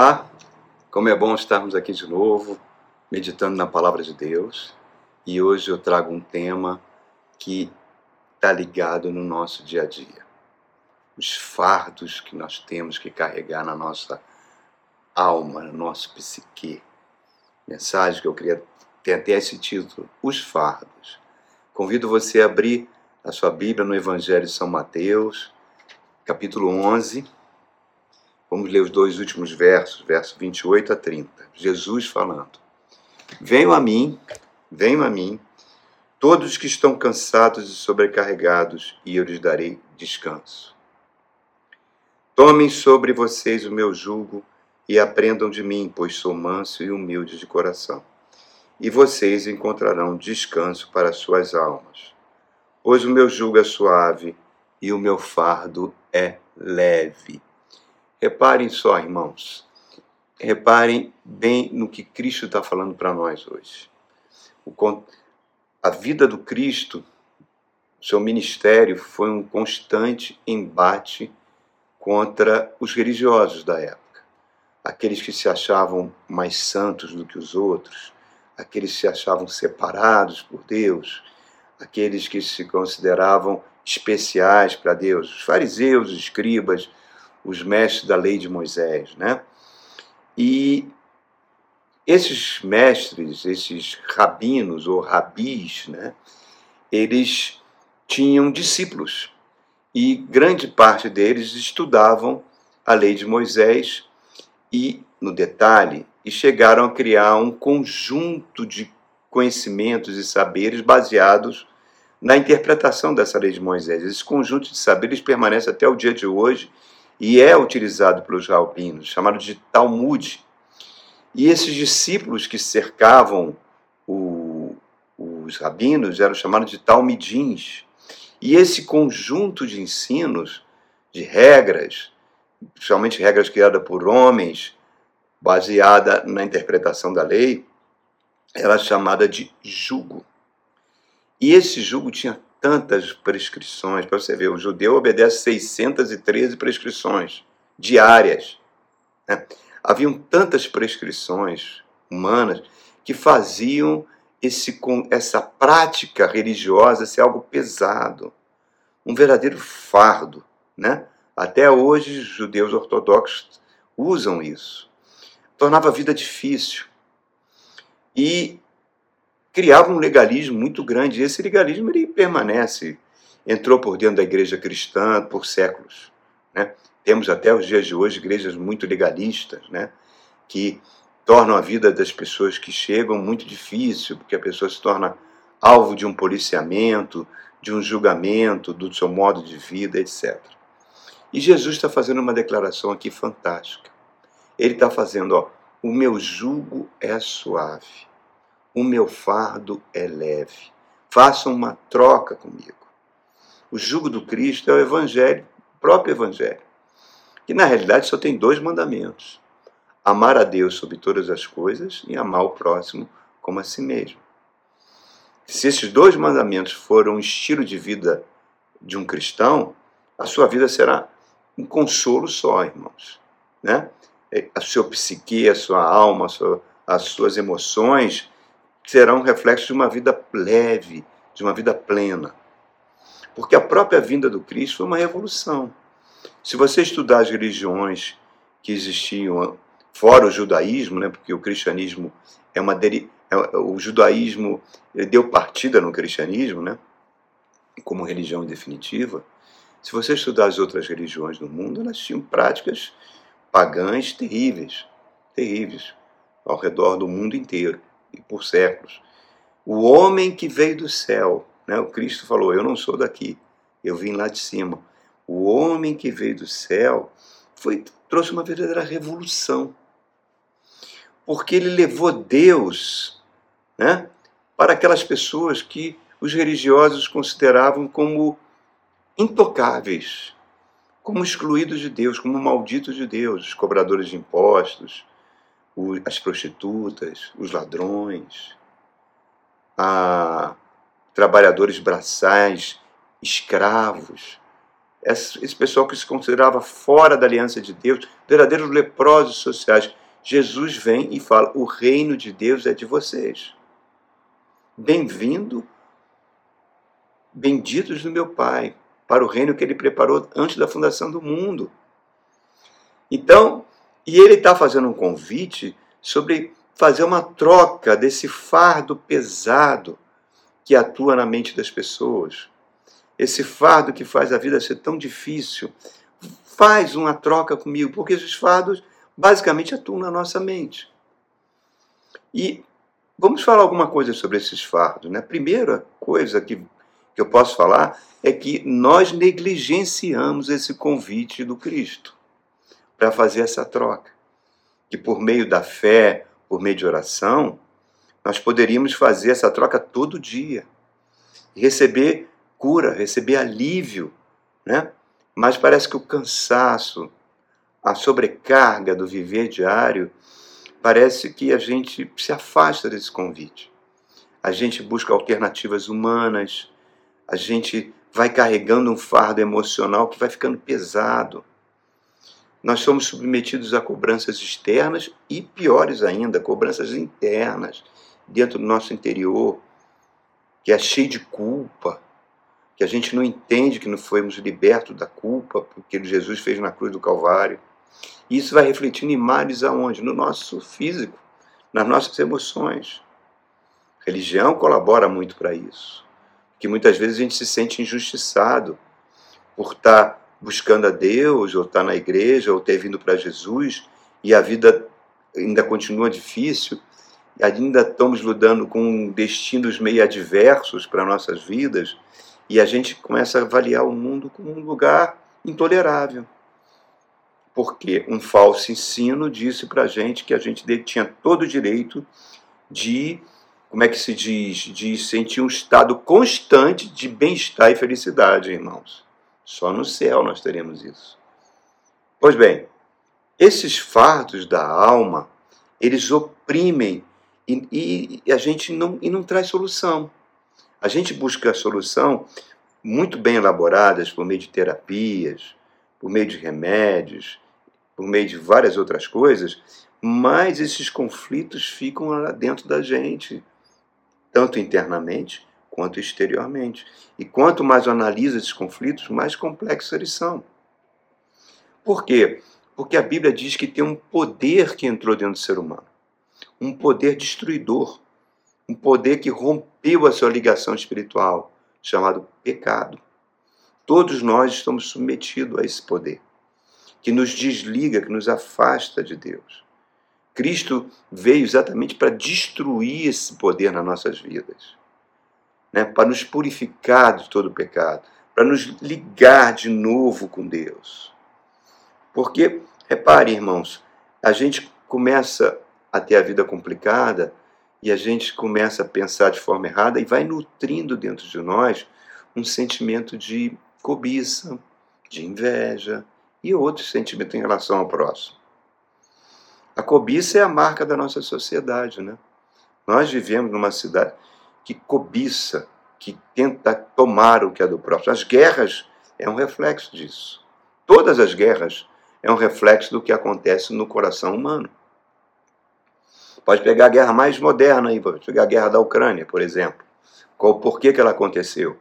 Olá, como é bom estarmos aqui de novo, meditando na palavra de Deus. E hoje eu trago um tema que está ligado no nosso dia a dia. Os fardos que nós temos que carregar na nossa alma, no nosso psique. Mensagem que eu queria ter até esse título: Os fardos. Convido você a abrir a sua Bíblia no Evangelho de São Mateus, capítulo 11 Vamos ler os dois últimos versos, versos 28 a 30. Jesus falando: Venham a mim, venham a mim, todos que estão cansados e sobrecarregados, e eu lhes darei descanso. Tomem sobre vocês o meu jugo e aprendam de mim, pois sou manso e humilde de coração. E vocês encontrarão descanso para suas almas. Pois o meu jugo é suave e o meu fardo é leve. Reparem só, irmãos, reparem bem no que Cristo está falando para nós hoje. O, a vida do Cristo, seu ministério, foi um constante embate contra os religiosos da época. Aqueles que se achavam mais santos do que os outros, aqueles que se achavam separados por Deus, aqueles que se consideravam especiais para Deus, os fariseus, os escribas, os mestres da lei de Moisés, né? E esses mestres, esses rabinos ou rabis, né? Eles tinham discípulos e grande parte deles estudavam a lei de Moisés e, no detalhe, e chegaram a criar um conjunto de conhecimentos e saberes baseados na interpretação dessa lei de Moisés. Esse conjunto de saberes permanece até o dia de hoje e é utilizado pelos rabinos, chamado de Talmud. E esses discípulos que cercavam o, os rabinos eram chamados de talmidins. E esse conjunto de ensinos, de regras, principalmente regras criadas por homens, baseada na interpretação da lei, era chamada de jugo. E esse jugo tinha tantas prescrições, para você ver, o judeu obedece 613 prescrições diárias. Né? Haviam tantas prescrições humanas que faziam esse, essa prática religiosa ser algo pesado, um verdadeiro fardo. Né? Até hoje, judeus ortodoxos usam isso. Tornava a vida difícil. E criava um legalismo muito grande. E esse legalismo ele permanece, entrou por dentro da igreja cristã por séculos. Né? Temos até os dias de hoje igrejas muito legalistas, né? que tornam a vida das pessoas que chegam muito difícil, porque a pessoa se torna alvo de um policiamento, de um julgamento do seu modo de vida, etc. E Jesus está fazendo uma declaração aqui fantástica. Ele está fazendo, ó, o meu jugo é suave o meu fardo é leve. Façam uma troca comigo. O jugo do Cristo é o Evangelho, o próprio Evangelho, que na realidade só tem dois mandamentos: amar a Deus sobre todas as coisas e amar o próximo como a si mesmo. Se esses dois mandamentos forem um estilo de vida de um cristão, a sua vida será um consolo só, irmãos. Né? A sua psique, a sua alma, a sua, as suas emoções será um reflexo de uma vida leve, de uma vida plena. Porque a própria vinda do Cristo foi uma revolução. Se você estudar as religiões que existiam fora o judaísmo, né, porque o cristianismo é uma deri é, o judaísmo deu partida no cristianismo, né, como religião definitiva. Se você estudar as outras religiões do mundo, elas tinham práticas pagãs terríveis, terríveis, ao redor do mundo inteiro e por séculos. O homem que veio do céu, né? o Cristo falou: Eu não sou daqui, eu vim lá de cima. O homem que veio do céu foi, trouxe uma verdadeira revolução. Porque ele levou Deus né, para aquelas pessoas que os religiosos consideravam como intocáveis, como excluídos de Deus, como malditos de Deus, os cobradores de impostos, as prostitutas, os ladrões, a trabalhadores braçais, escravos, esse pessoal que se considerava fora da aliança de Deus, verdadeiros leprosos sociais. Jesus vem e fala: o reino de Deus é de vocês. Bem-vindo, benditos do meu Pai, para o reino que ele preparou antes da fundação do mundo. Então, e ele está fazendo um convite sobre fazer uma troca desse fardo pesado que atua na mente das pessoas. Esse fardo que faz a vida ser tão difícil. Faz uma troca comigo, porque esses fardos basicamente atuam na nossa mente. E vamos falar alguma coisa sobre esses fardos. Né? A primeira coisa que, que eu posso falar é que nós negligenciamos esse convite do Cristo para fazer essa troca. Que por meio da fé, por meio de oração, nós poderíamos fazer essa troca todo dia. Receber cura, receber alívio, né? Mas parece que o cansaço, a sobrecarga do viver diário, parece que a gente se afasta desse convite. A gente busca alternativas humanas, a gente vai carregando um fardo emocional que vai ficando pesado. Nós somos submetidos a cobranças externas e, piores ainda, cobranças internas, dentro do nosso interior, que é cheio de culpa, que a gente não entende que não fomos libertos da culpa, porque Jesus fez na cruz do Calvário. E isso vai refletindo em males aonde? No nosso físico, nas nossas emoções. A religião colabora muito para isso. Que muitas vezes a gente se sente injustiçado por estar buscando a Deus, ou estar na igreja, ou ter vindo para Jesus, e a vida ainda continua difícil, ainda estamos lidando com destinos meio adversos para nossas vidas, e a gente começa a avaliar o mundo como um lugar intolerável porque um falso ensino disse para a gente que a gente tinha todo o direito de, como é que se diz, de sentir um estado constante de bem-estar e felicidade, irmãos. Só no céu nós teremos isso. Pois bem, esses fardos da alma, eles oprimem e, e, a gente não, e não traz solução. A gente busca a solução muito bem elaboradas por meio de terapias, por meio de remédios, por meio de várias outras coisas, mais esses conflitos ficam lá dentro da gente, tanto internamente quanto exteriormente. E quanto mais eu analiso esses conflitos, mais complexos eles são. Por quê? Porque a Bíblia diz que tem um poder que entrou dentro do ser humano, um poder destruidor, um poder que rompeu a sua ligação espiritual, chamado pecado. Todos nós estamos submetidos a esse poder que nos desliga, que nos afasta de Deus. Cristo veio exatamente para destruir esse poder nas nossas vidas, né? para nos purificar de todo o pecado, para nos ligar de novo com Deus. Porque, repare, irmãos, a gente começa a ter a vida complicada e a gente começa a pensar de forma errada e vai nutrindo dentro de nós um sentimento de cobiça, de inveja, e outros sentimentos em relação ao próximo. A cobiça é a marca da nossa sociedade, né? Nós vivemos numa cidade que cobiça, que tenta tomar o que é do próximo. As guerras é um reflexo disso. Todas as guerras é um reflexo do que acontece no coração humano. Pode pegar a guerra mais moderna aí, pode pegar a guerra da Ucrânia, por exemplo. Qual, por que, que ela aconteceu?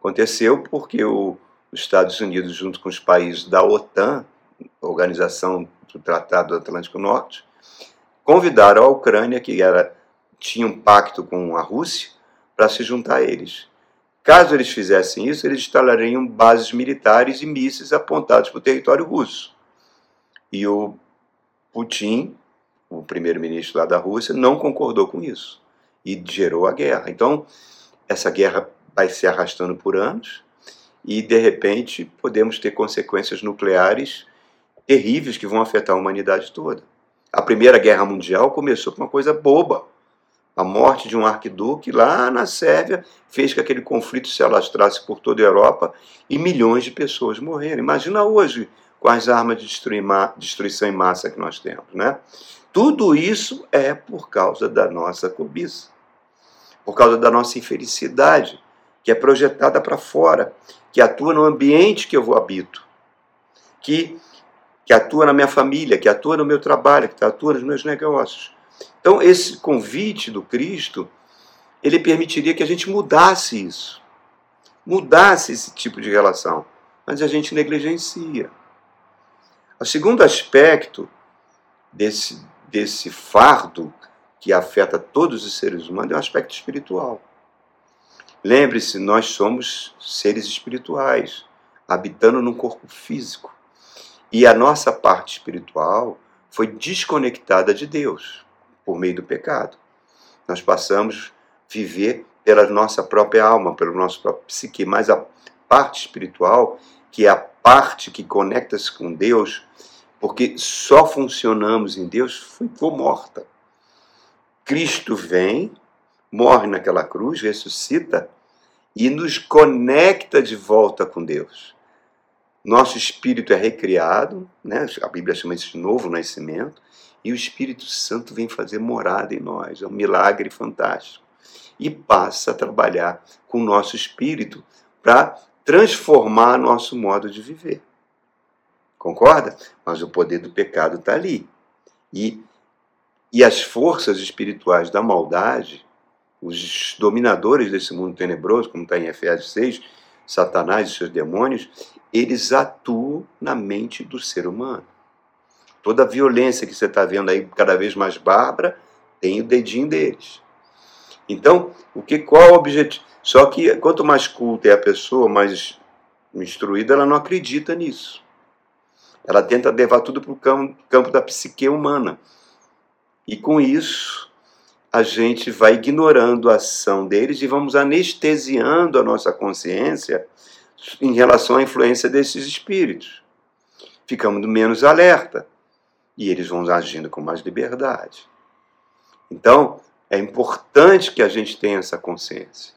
Aconteceu porque o, os Estados Unidos, junto com os países da OTAN, Organização do Tratado do Atlântico Norte, convidaram a Ucrânia, que era, tinha um pacto com a Rússia, para se juntar a eles. Caso eles fizessem isso, eles instalariam bases militares e mísseis apontados para o território russo. E o Putin, o primeiro-ministro lá da Rússia, não concordou com isso e gerou a guerra. Então, essa guerra vai se arrastando por anos e, de repente, podemos ter consequências nucleares terríveis que vão afetar a humanidade toda. A Primeira Guerra Mundial começou com uma coisa boba. A morte de um arquiduque lá na Sérvia fez que aquele conflito se alastrasse por toda a Europa e milhões de pessoas morreram. Imagina hoje as armas de destruição em massa que nós temos. Né? Tudo isso é por causa da nossa cobiça, por causa da nossa infelicidade que é projetada para fora, que atua no ambiente que eu habito, que, que atua na minha família, que atua no meu trabalho, que atua nos meus negócios. Então, esse convite do Cristo, ele permitiria que a gente mudasse isso, mudasse esse tipo de relação, mas a gente negligencia. O segundo aspecto desse, desse fardo que afeta todos os seres humanos é o aspecto espiritual. Lembre-se, nós somos seres espirituais, habitando num corpo físico. E a nossa parte espiritual foi desconectada de Deus por meio do pecado. Nós passamos a viver pela nossa própria alma, pelo nosso próprio psique, mas a parte espiritual, que é a parte que conecta-se com Deus, porque só funcionamos em Deus, ficou morta. Cristo vem morre naquela cruz, ressuscita e nos conecta de volta com Deus. Nosso espírito é recriado, né? a Bíblia chama isso de novo nascimento, e o Espírito Santo vem fazer morada em nós. É um milagre fantástico. E passa a trabalhar com o nosso espírito para transformar nosso modo de viver. Concorda? Mas o poder do pecado está ali. E, e as forças espirituais da maldade os dominadores desse mundo tenebroso, como está em Efésios 6, Satanás e seus demônios, eles atuam na mente do ser humano. Toda a violência que você está vendo aí cada vez mais bárbara tem o dedinho deles. Então, o que qual o objetivo? Só que quanto mais culta é a pessoa, mais instruída, ela não acredita nisso. Ela tenta levar tudo para o campo, campo da psique humana. E com isso, a gente vai ignorando a ação deles e vamos anestesiando a nossa consciência em relação à influência desses espíritos. Ficamos menos alerta e eles vão agindo com mais liberdade. Então, é importante que a gente tenha essa consciência.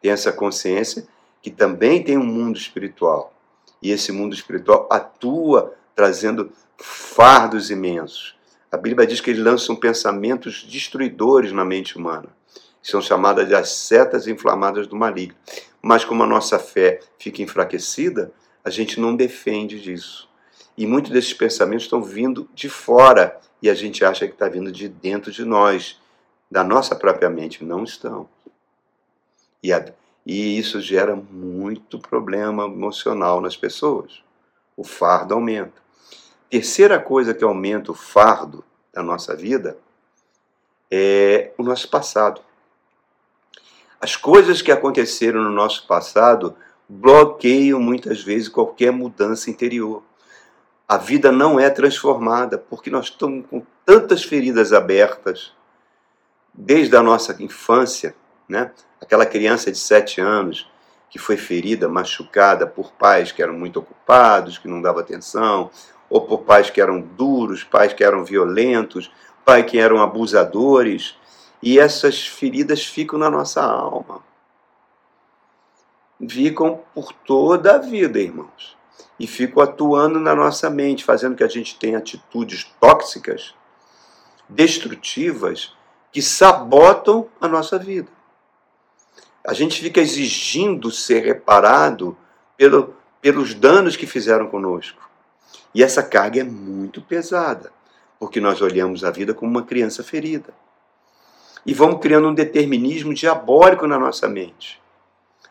Tenha essa consciência que também tem um mundo espiritual. E esse mundo espiritual atua trazendo fardos imensos a Bíblia diz que eles lançam pensamentos destruidores na mente humana. São chamadas de as setas inflamadas do maligno. Mas como a nossa fé fica enfraquecida, a gente não defende disso. E muitos desses pensamentos estão vindo de fora e a gente acha que está vindo de dentro de nós, da nossa própria mente. Não estão. E, a, e isso gera muito problema emocional nas pessoas. O fardo aumenta. Terceira coisa que aumenta o fardo da nossa vida é o nosso passado. As coisas que aconteceram no nosso passado bloqueiam muitas vezes qualquer mudança interior. A vida não é transformada porque nós estamos com tantas feridas abertas desde a nossa infância, né? Aquela criança de sete anos que foi ferida, machucada por pais que eram muito ocupados, que não davam atenção, ou por pais que eram duros, pais que eram violentos, pais que eram abusadores, e essas feridas ficam na nossa alma. Ficam por toda a vida, irmãos. E ficam atuando na nossa mente, fazendo que a gente tenha atitudes tóxicas, destrutivas, que sabotam a nossa vida. A gente fica exigindo ser reparado pelo, pelos danos que fizeram conosco. E essa carga é muito pesada, porque nós olhamos a vida como uma criança ferida. E vamos criando um determinismo diabólico na nossa mente.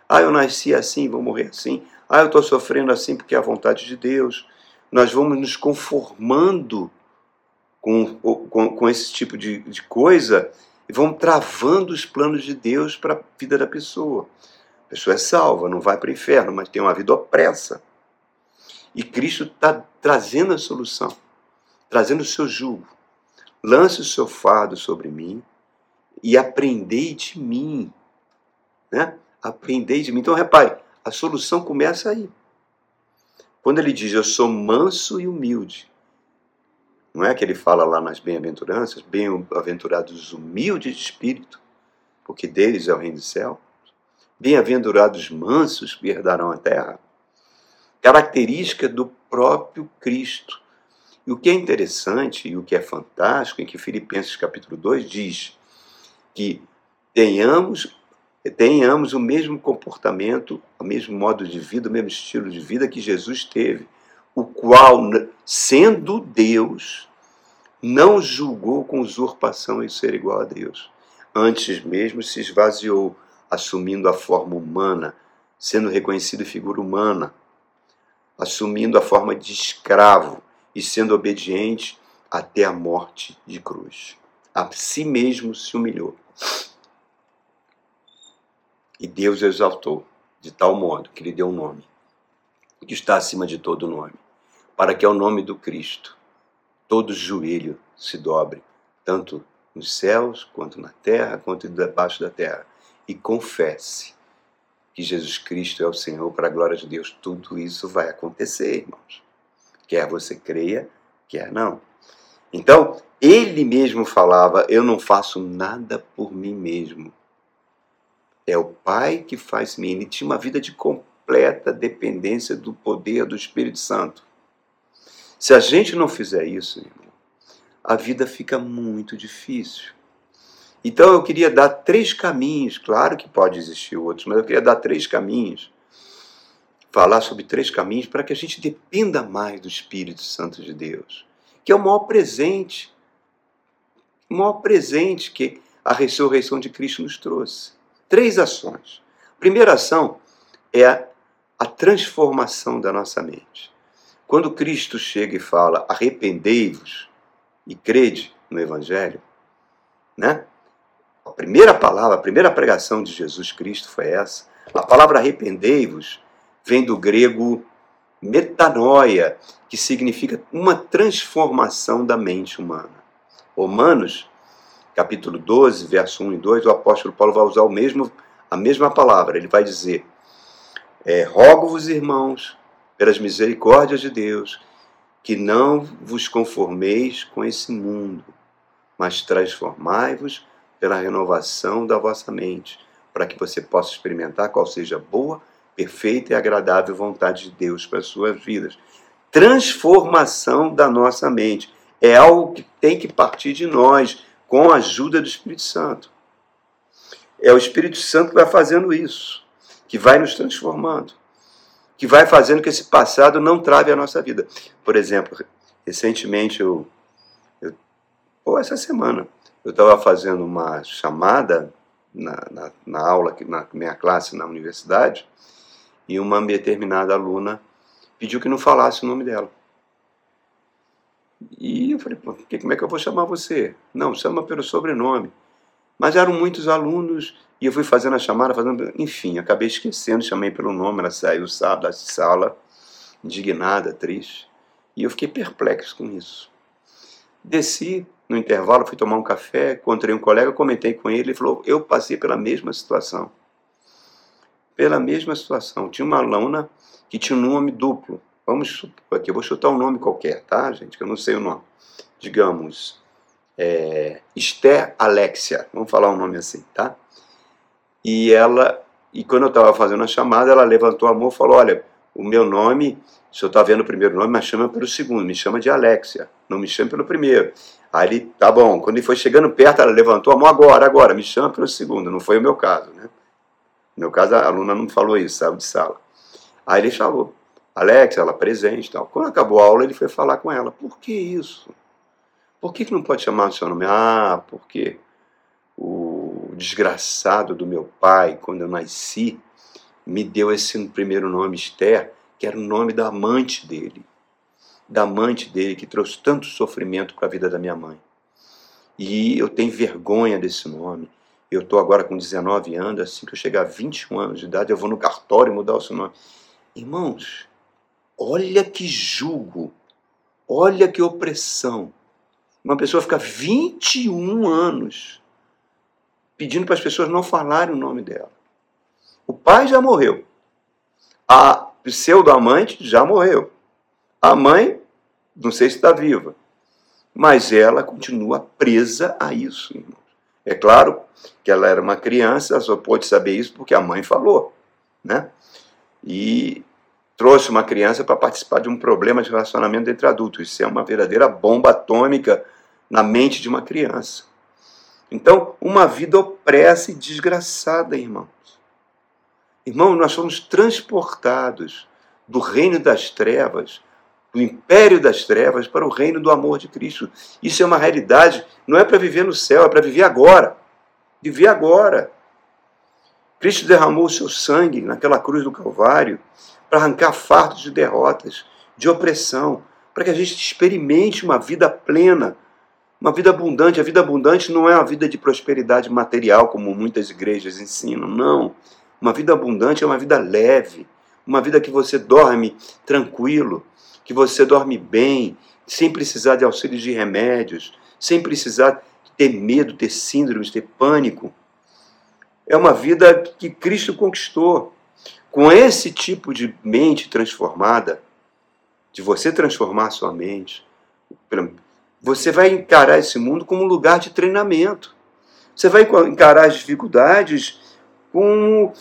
Ah, eu nasci assim, vou morrer assim. Ah, eu estou sofrendo assim porque é a vontade de Deus. Nós vamos nos conformando com, com, com esse tipo de, de coisa e vamos travando os planos de Deus para a vida da pessoa. A pessoa é salva, não vai para o inferno, mas tem uma vida opressa. E Cristo está trazendo a solução, trazendo o seu jugo. Lance o seu fardo sobre mim e aprendei de mim. Né? Aprendei de mim. Então, repare, a solução começa aí. Quando ele diz, eu sou manso e humilde, não é que ele fala lá nas bem-aventuranças, bem-aventurados os humildes de espírito, porque deles é o reino do céu. Bem-aventurados mansos que herdarão a terra característica do próprio Cristo. E o que é interessante e o que é fantástico é que Filipenses capítulo 2 diz que tenhamos tenhamos o mesmo comportamento, o mesmo modo de vida, o mesmo estilo de vida que Jesus teve, o qual, sendo Deus, não julgou com usurpação em ser igual a Deus. Antes mesmo se esvaziou, assumindo a forma humana, sendo reconhecido figura humana, assumindo a forma de escravo e sendo obediente até a morte de cruz. A si mesmo se humilhou. E Deus o exaltou de tal modo que lhe deu um nome, que está acima de todo nome, para que ao nome do Cristo todo joelho se dobre, tanto nos céus, quanto na terra, quanto debaixo da terra, e confesse que Jesus Cristo é o Senhor para a glória de Deus. Tudo isso vai acontecer, irmãos. Quer você creia, quer não. Então, ele mesmo falava: Eu não faço nada por mim mesmo. É o Pai que faz mim. Ele tinha uma vida de completa dependência do poder do Espírito Santo. Se a gente não fizer isso, a vida fica muito difícil. Então eu queria dar três caminhos, claro que pode existir outros, mas eu queria dar três caminhos, falar sobre três caminhos para que a gente dependa mais do Espírito Santo de Deus, que é o maior presente, o maior presente que a ressurreição de Cristo nos trouxe. Três ações. A primeira ação é a, a transformação da nossa mente. Quando Cristo chega e fala, arrependei-vos e crede no Evangelho, né? A primeira palavra, a primeira pregação de Jesus Cristo foi essa. A palavra arrependei-vos vem do grego metanoia, que significa uma transformação da mente humana. Romanos, capítulo 12, verso 1 e 2, o apóstolo Paulo vai usar o mesmo, a mesma palavra. Ele vai dizer: é, Rogo-vos, irmãos, pelas misericórdias de Deus, que não vos conformeis com esse mundo, mas transformai-vos pela renovação da vossa mente, para que você possa experimentar qual seja a boa, perfeita e agradável vontade de Deus para as suas vidas. Transformação da nossa mente é algo que tem que partir de nós, com a ajuda do Espírito Santo. É o Espírito Santo que vai fazendo isso, que vai nos transformando, que vai fazendo que esse passado não trave a nossa vida. Por exemplo, recentemente eu, eu ou essa semana, eu estava fazendo uma chamada na, na, na, aula, na minha classe na universidade, e uma determinada aluna pediu que não falasse o nome dela. E eu falei, Pô, como é que eu vou chamar você? Não, chama pelo sobrenome. Mas eram muitos alunos e eu fui fazendo a chamada, fazendo, enfim, acabei esquecendo, chamei pelo nome, ela saiu da sala, indignada, triste. E eu fiquei perplexo com isso. Desci, no intervalo, fui tomar um café, encontrei um colega, comentei com ele, ele falou: Eu passei pela mesma situação. Pela mesma situação. Tinha uma aluna que tinha um nome duplo. Vamos supor aqui, eu vou chutar um nome qualquer, tá, gente? Que eu não sei o nome. Digamos, é, Esther Alexia, vamos falar um nome assim, tá? E ela, e quando eu estava fazendo a chamada, ela levantou a mão e falou: Olha, o meu nome, o senhor está vendo o primeiro nome, mas chama pelo segundo, me chama de Alexia, não me chame pelo primeiro. Aí ele, tá bom, quando ele foi chegando perto, ela levantou a mão agora, agora, me chama pelo segundo, não foi o meu caso, né? No meu caso, a aluna não falou isso, saiu de sala. Aí ele falou, Alex, ela presente tal. Quando acabou a aula, ele foi falar com ela, por que isso? Por que, que não pode chamar o seu nome? Ah, porque o desgraçado do meu pai, quando eu nasci, me deu esse primeiro nome, Esther, que era o nome da amante dele. Da amante dele, que trouxe tanto sofrimento para a vida da minha mãe. E eu tenho vergonha desse nome. Eu estou agora com 19 anos, assim que eu chegar a 21 anos de idade, eu vou no cartório mudar o seu nome. Irmãos, olha que julgo, olha que opressão. Uma pessoa fica 21 anos pedindo para as pessoas não falarem o nome dela. O pai já morreu. A pseudo-amante já morreu. A mãe, não sei se está viva. Mas ela continua presa a isso, irmãos. É claro que ela era uma criança, só pôde saber isso porque a mãe falou. Né? E trouxe uma criança para participar de um problema de relacionamento entre adultos. Isso é uma verdadeira bomba atômica na mente de uma criança. Então, uma vida opressa e desgraçada, irmãos. Irmão, nós fomos transportados do reino das trevas, do império das trevas, para o reino do amor de Cristo. Isso é uma realidade, não é para viver no céu, é para viver agora. Viver agora. Cristo derramou o seu sangue naquela cruz do Calvário para arrancar fardos de derrotas, de opressão, para que a gente experimente uma vida plena, uma vida abundante. A vida abundante não é uma vida de prosperidade material, como muitas igrejas ensinam, não. Uma vida abundante é uma vida leve, uma vida que você dorme tranquilo, que você dorme bem, sem precisar de auxílio de remédios, sem precisar ter medo, ter síndromes, ter pânico é uma vida que Cristo conquistou. Com esse tipo de mente transformada, de você transformar sua mente, você vai encarar esse mundo como um lugar de treinamento. Você vai encarar as dificuldades como,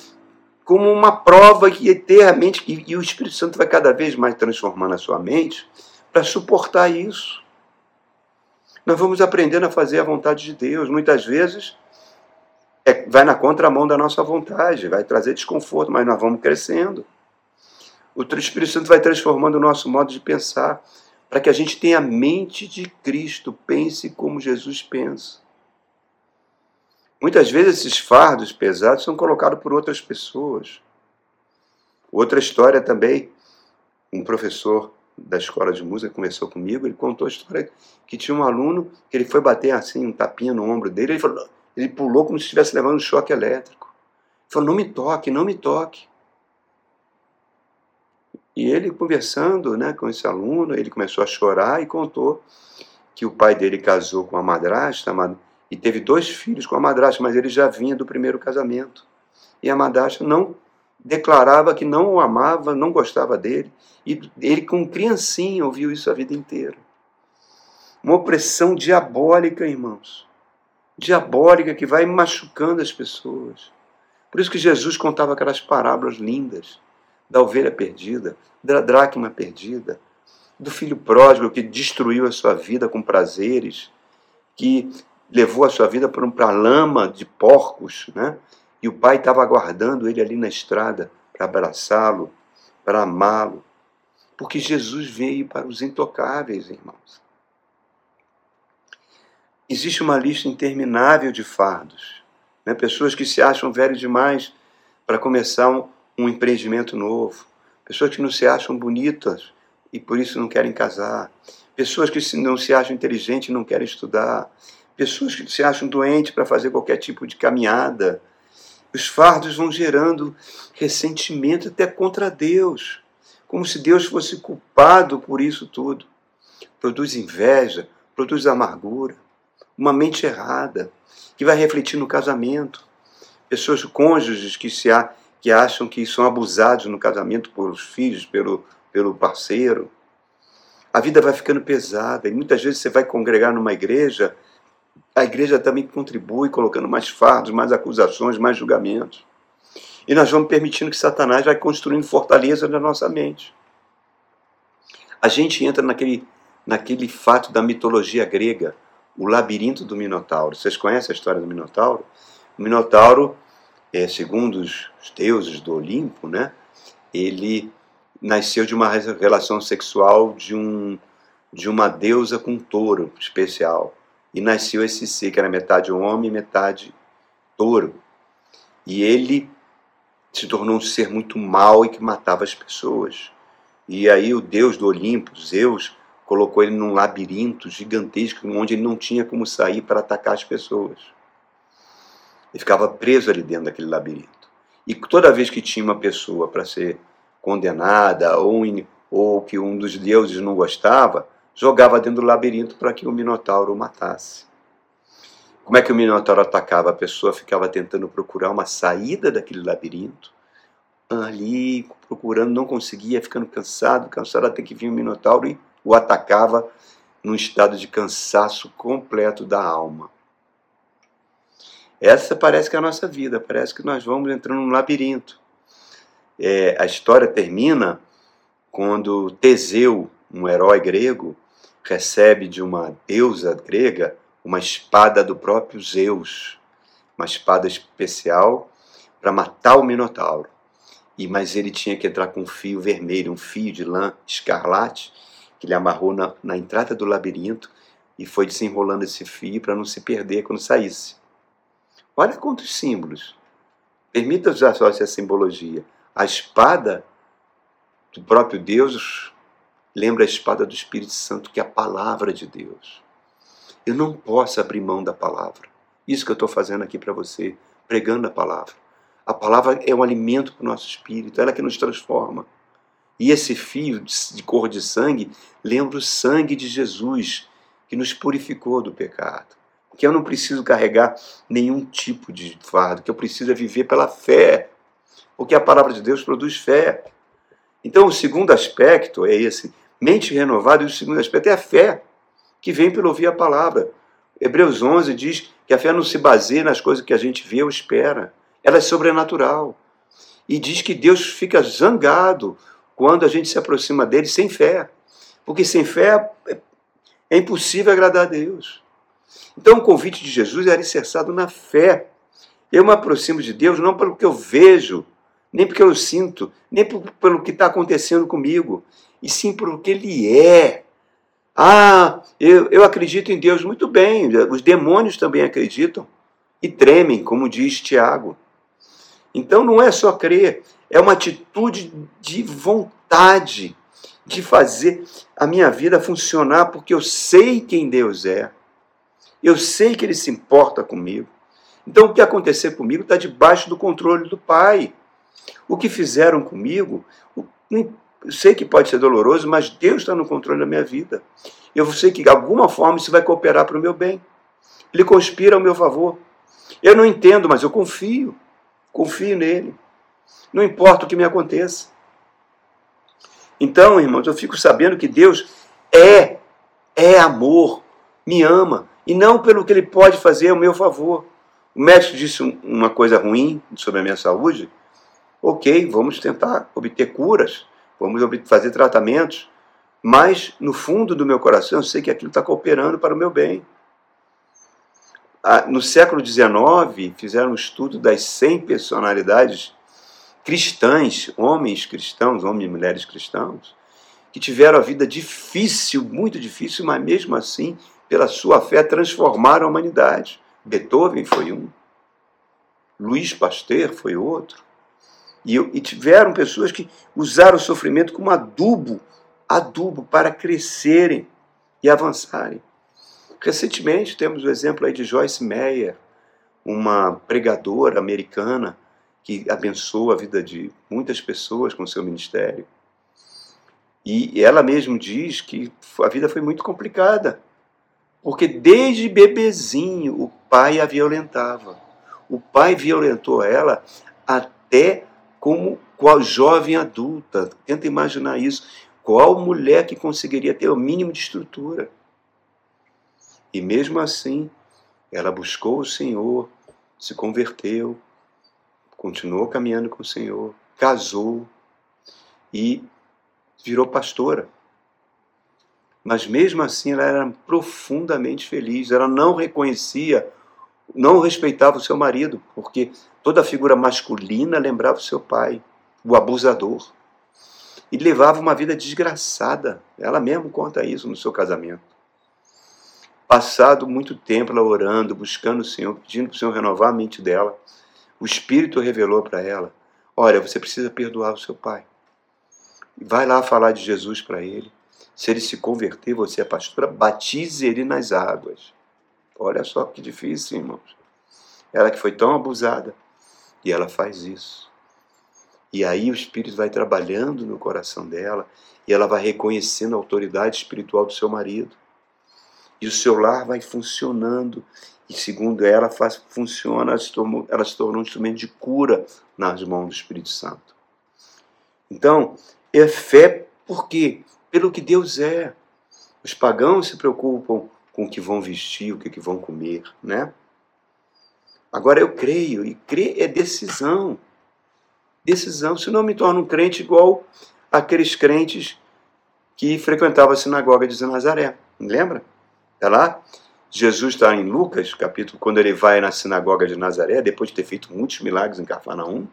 como uma prova que eternamente, e, e o Espírito Santo vai cada vez mais transformando a sua mente para suportar isso. Nós vamos aprendendo a fazer a vontade de Deus. Muitas vezes é, vai na contramão da nossa vontade, vai trazer desconforto, mas nós vamos crescendo. O Espírito Santo vai transformando o nosso modo de pensar, para que a gente tenha a mente de Cristo, pense como Jesus pensa. Muitas vezes esses fardos pesados são colocados por outras pessoas. Outra história também, um professor da escola de música conversou comigo, ele contou a história que tinha um aluno que ele foi bater assim, um tapinha no ombro dele, ele falou, ele pulou como se estivesse levando um choque elétrico. Falou: Não me toque, não me toque. E ele conversando né, com esse aluno, ele começou a chorar e contou que o pai dele casou com a madrasta e teve dois filhos com a madrasta, mas ele já vinha do primeiro casamento. E a madrasta não declarava que não o amava, não gostava dele. E ele, com criancinha, ouviu isso a vida inteira. Uma opressão diabólica, irmãos diabólica que vai machucando as pessoas. Por isso que Jesus contava aquelas parábolas lindas da ovelha perdida, da dracma perdida, do filho pródigo que destruiu a sua vida com prazeres, que levou a sua vida para lama de porcos, né? E o pai estava aguardando ele ali na estrada para abraçá-lo, para amá-lo, porque Jesus veio para os intocáveis, irmãos. Existe uma lista interminável de fardos. Né? Pessoas que se acham velhos demais para começar um, um empreendimento novo. Pessoas que não se acham bonitas e por isso não querem casar. Pessoas que não se acham inteligentes e não querem estudar. Pessoas que se acham doentes para fazer qualquer tipo de caminhada. Os fardos vão gerando ressentimento até contra Deus, como se Deus fosse culpado por isso tudo. Produz inveja, produz amargura uma mente errada, que vai refletir no casamento. Pessoas, cônjuges que, se há, que acham que são abusados no casamento pelos filhos, pelo, pelo parceiro. A vida vai ficando pesada e muitas vezes você vai congregar numa igreja, a igreja também contribui colocando mais fardos, mais acusações, mais julgamentos. E nós vamos permitindo que Satanás vai construindo fortaleza na nossa mente. A gente entra naquele, naquele fato da mitologia grega, o labirinto do Minotauro. Vocês conhecem a história do Minotauro? O Minotauro, é, segundo os deuses do Olimpo, né, ele nasceu de uma relação sexual de, um, de uma deusa com um touro especial. E nasceu esse ser, que era metade homem e metade touro. E ele se tornou um ser muito mau e que matava as pessoas. E aí o deus do Olimpo, Zeus, colocou ele num labirinto gigantesco onde ele não tinha como sair para atacar as pessoas. Ele ficava preso ali dentro daquele labirinto. E toda vez que tinha uma pessoa para ser condenada ou, ou que um dos deuses não gostava, jogava dentro do labirinto para que o Minotauro o matasse. Como é que o Minotauro atacava? A pessoa ficava tentando procurar uma saída daquele labirinto, ali procurando, não conseguia, ficando cansado, cansado até que vinha o Minotauro e o atacava num estado de cansaço completo da alma. Essa parece que é a nossa vida, parece que nós vamos entrando num labirinto. É, a história termina quando Teseu, um herói grego, recebe de uma deusa grega uma espada do próprio Zeus, uma espada especial para matar o Minotauro. E mas ele tinha que entrar com um fio vermelho, um fio de lã escarlate, que ele amarrou na, na entrada do labirinto e foi desenrolando esse fio para não se perder quando saísse. Olha quantos símbolos. Permita usar só essa simbologia. A espada do próprio Deus lembra a espada do Espírito Santo, que é a palavra de Deus. Eu não posso abrir mão da palavra. Isso que eu estou fazendo aqui para você, pregando a palavra. A palavra é um alimento para o nosso espírito, ela que nos transforma. E esse fio de cor de sangue lembra o sangue de Jesus, que nos purificou do pecado. Que eu não preciso carregar nenhum tipo de fardo, que eu preciso é viver pela fé. Porque a palavra de Deus produz fé. Então, o segundo aspecto é esse: mente renovada, e o segundo aspecto é a fé, que vem pelo ouvir a palavra. Hebreus 11 diz que a fé não se baseia nas coisas que a gente vê ou espera, ela é sobrenatural. E diz que Deus fica zangado quando a gente se aproxima dele sem fé. Porque sem fé é impossível agradar a Deus. Então o convite de Jesus é alicerçado na fé. Eu me aproximo de Deus não pelo que eu vejo, nem porque eu sinto, nem pelo que está acontecendo comigo, e sim pelo que Ele é. Ah, eu, eu acredito em Deus muito bem, os demônios também acreditam e tremem, como diz Tiago. Então não é só crer, é uma atitude de vontade de fazer a minha vida funcionar, porque eu sei quem Deus é, eu sei que Ele se importa comigo. Então o que acontecer comigo está debaixo do controle do Pai. O que fizeram comigo, eu sei que pode ser doloroso, mas Deus está no controle da minha vida. Eu sei que de alguma forma isso vai cooperar para o meu bem. Ele conspira ao meu favor. Eu não entendo, mas eu confio. Confio nele. Não importa o que me aconteça. Então, irmãos, eu fico sabendo que Deus é, é amor, me ama, e não pelo que ele pode fazer ao meu favor. O médico disse uma coisa ruim sobre a minha saúde. Ok, vamos tentar obter curas, vamos fazer tratamentos, mas no fundo do meu coração eu sei que aquilo está cooperando para o meu bem. Ah, no século XIX, fizeram um estudo das 100 personalidades cristãs, homens cristãos, homens e mulheres cristãos, que tiveram a vida difícil, muito difícil, mas mesmo assim, pela sua fé, transformaram a humanidade. Beethoven foi um, Luiz Pasteur foi outro. E, e tiveram pessoas que usaram o sofrimento como adubo, adubo para crescerem e avançarem. Recentemente temos o exemplo aí de Joyce Meyer, uma pregadora americana que abençoa a vida de muitas pessoas com seu ministério. E ela mesma diz que a vida foi muito complicada, porque desde bebezinho o pai a violentava. O pai violentou ela até como qual jovem adulta. Tenta imaginar isso. Qual mulher que conseguiria ter o mínimo de estrutura? E mesmo assim, ela buscou o Senhor, se converteu, continuou caminhando com o Senhor, casou e virou pastora. Mas mesmo assim ela era profundamente feliz, ela não reconhecia, não respeitava o seu marido, porque toda figura masculina lembrava o seu pai, o abusador. E levava uma vida desgraçada. Ela mesma conta isso no seu casamento. Passado muito tempo ela orando, buscando o Senhor, pedindo para o Senhor renovar a mente dela, o Espírito revelou para ela: Olha, você precisa perdoar o seu pai. Vai lá falar de Jesus para ele. Se ele se converter, você é pastora, batize ele nas águas. Olha só que difícil, irmãos. Ela que foi tão abusada. E ela faz isso. E aí o Espírito vai trabalhando no coração dela e ela vai reconhecendo a autoridade espiritual do seu marido. E o seu lar vai funcionando. E segundo ela, faz, funciona, ela se, tornou, ela se tornou um instrumento de cura nas mãos do Espírito Santo. Então, é fé por quê? Pelo que Deus é. Os pagãos se preocupam com o que vão vestir, o que vão comer, né? Agora eu creio, e crer é decisão. Decisão. Se não me torno um crente igual aqueles crentes que frequentavam a sinagoga de Nazaré. Lembra? Está lá? Jesus está em Lucas, capítulo, quando ele vai na sinagoga de Nazaré, depois de ter feito muitos milagres em Cafarnaum.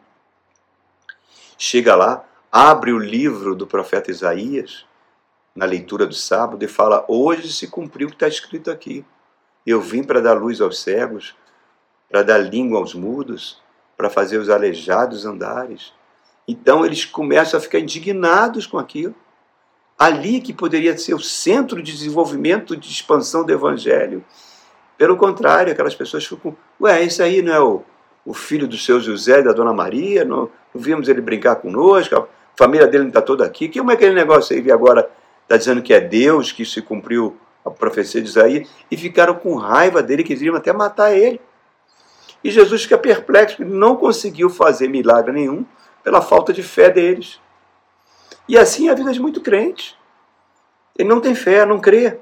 Chega lá, abre o livro do profeta Isaías, na leitura do sábado, e fala: Hoje se cumpriu o que está escrito aqui. Eu vim para dar luz aos cegos, para dar língua aos mudos, para fazer os aleijados andares. Então eles começam a ficar indignados com aquilo ali que poderia ser o centro de desenvolvimento, de expansão do evangelho. Pelo contrário, aquelas pessoas ficam, ué, esse aí não é o, o filho do seu José e da dona Maria? Não, não vimos ele brincar conosco? A família dele não está toda aqui. Que, como é aquele negócio aí que agora está dizendo que é Deus, que se cumpriu a profecia de Isaías? E ficaram com raiva dele, que queriam até matar ele. E Jesus fica perplexo, não conseguiu fazer milagre nenhum pela falta de fé deles. E assim é a vida de muito crente. Ele não tem fé, não crê.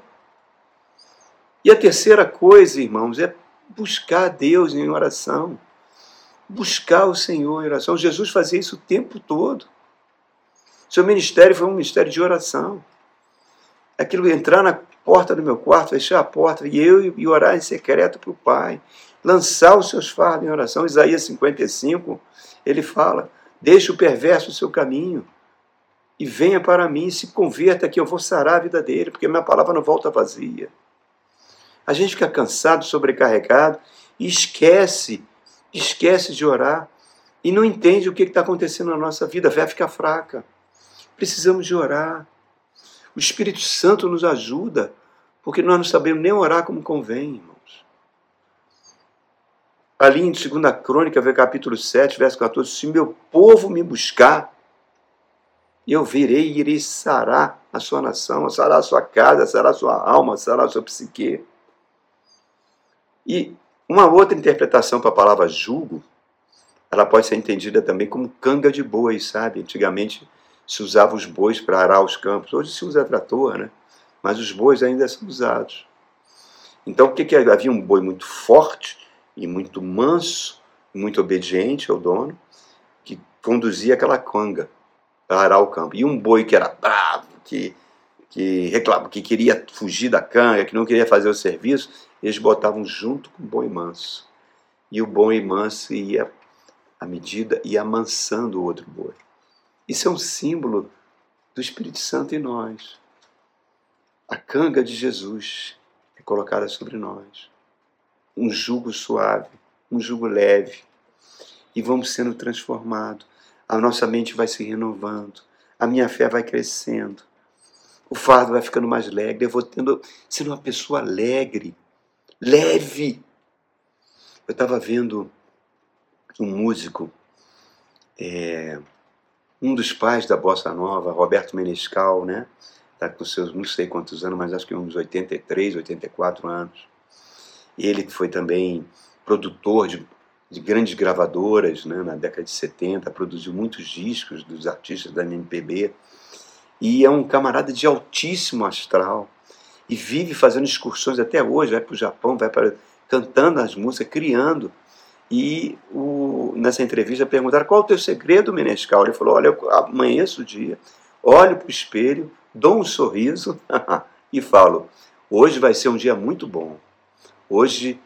E a terceira coisa, irmãos, é buscar Deus em oração. Buscar o Senhor em oração. Jesus fazia isso o tempo todo. Seu ministério foi um ministério de oração. Aquilo entrar na porta do meu quarto, fechar a porta e eu e orar em secreto para o Pai. Lançar os seus fardos em oração. Isaías 55, ele fala: Deixe o perverso o seu caminho e venha para mim, se converta que eu vou sarar a vida dele, porque minha palavra não volta vazia. A gente fica cansado, sobrecarregado e esquece, esquece de orar e não entende o que está acontecendo na nossa vida. A fé fica fraca. Precisamos de orar. O Espírito Santo nos ajuda, porque nós não sabemos nem orar como convém, irmãos. Ali em 2 Crônica, capítulo 7, verso 14, se meu povo me buscar, eu virei e irei sarar a sua nação, sarar a sua casa, sarar a sua alma, sarar a sua psique. E uma outra interpretação para a palavra julgo, ela pode ser entendida também como canga de bois, sabe? Antigamente se usava os bois para arar os campos, hoje se usa trator, né? Mas os bois ainda são usados. Então, o que, que havia um boi muito forte e muito manso, muito obediente ao dono, que conduzia aquela canga arar o campo. E um boi que era bravo, que, que reclamava, que queria fugir da canga, que não queria fazer o serviço, eles botavam junto com o boi manso. E o boi manso ia, à medida, ia amansando o outro boi. Isso é um símbolo do Espírito Santo em nós. A canga de Jesus é colocada sobre nós. Um jugo suave, um jugo leve. E vamos sendo transformados a nossa mente vai se renovando, a minha fé vai crescendo, o fardo vai ficando mais leve, eu vou tendo, sendo uma pessoa alegre, leve. Eu estava vendo um músico, é, um dos pais da Bossa Nova, Roberto Menescal, né? Está com seus não sei quantos anos, mas acho que uns 83, 84 anos. Ele foi também produtor de de grandes gravadoras né, na década de 70, produziu muitos discos dos artistas da MPB e é um camarada de altíssimo astral e vive fazendo excursões até hoje, vai para o Japão, vai para cantando as músicas, criando. E o, nessa entrevista perguntaram qual é o teu segredo, Menescal? Ele falou: olha, eu amanheço o dia, olho para o espelho, dou um sorriso e falo: hoje vai ser um dia muito bom. Hoje,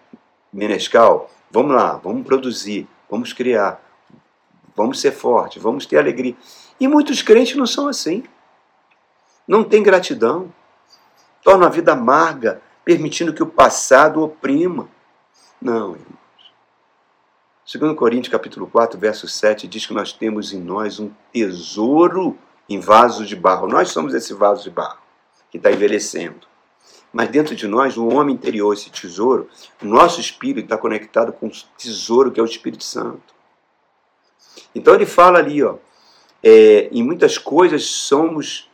Menescal, Vamos lá, vamos produzir, vamos criar, vamos ser fortes, vamos ter alegria. E muitos crentes não são assim. Não têm gratidão. Tornam a vida amarga, permitindo que o passado oprima. Não, irmãos. Segundo Coríntios capítulo 4, verso 7, diz que nós temos em nós um tesouro em vaso de barro. Nós somos esse vaso de barro que está envelhecendo. Mas dentro de nós, o homem interior, esse tesouro, o nosso espírito está conectado com o tesouro que é o Espírito Santo. Então ele fala ali, ó, é, em muitas coisas somos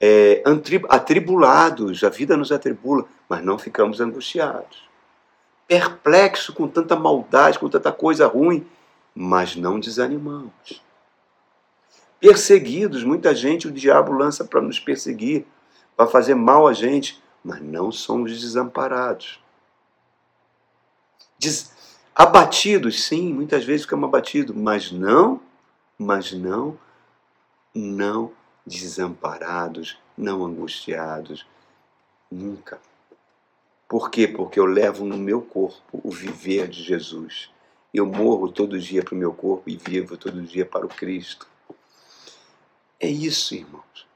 é, atribulados, a vida nos atribula, mas não ficamos angustiados. Perplexo com tanta maldade, com tanta coisa ruim, mas não desanimamos. Perseguidos, muita gente o diabo lança para nos perseguir, para fazer mal a gente, mas não somos desamparados. Des... Abatidos, sim, muitas vezes ficamos abatidos, mas não, mas não, não desamparados, não angustiados, nunca. Por quê? Porque eu levo no meu corpo o viver de Jesus. Eu morro todo dia para o meu corpo e vivo todo dia para o Cristo. É isso, irmãos.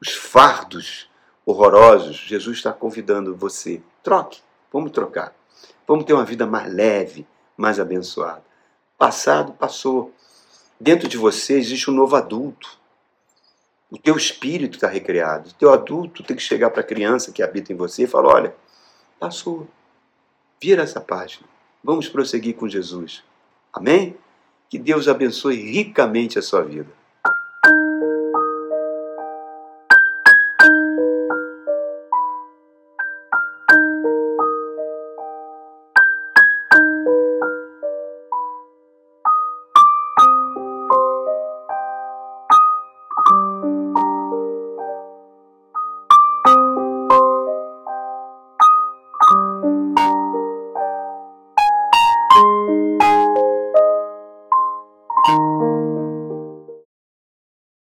Os fardos horrorosos, Jesus está convidando você. Troque, vamos trocar. Vamos ter uma vida mais leve, mais abençoada. Passado, passou. Dentro de você existe um novo adulto. O teu espírito está recriado. O teu adulto tem que chegar para a criança que habita em você e falar: olha, passou. Vira essa página. Vamos prosseguir com Jesus. Amém? Que Deus abençoe ricamente a sua vida.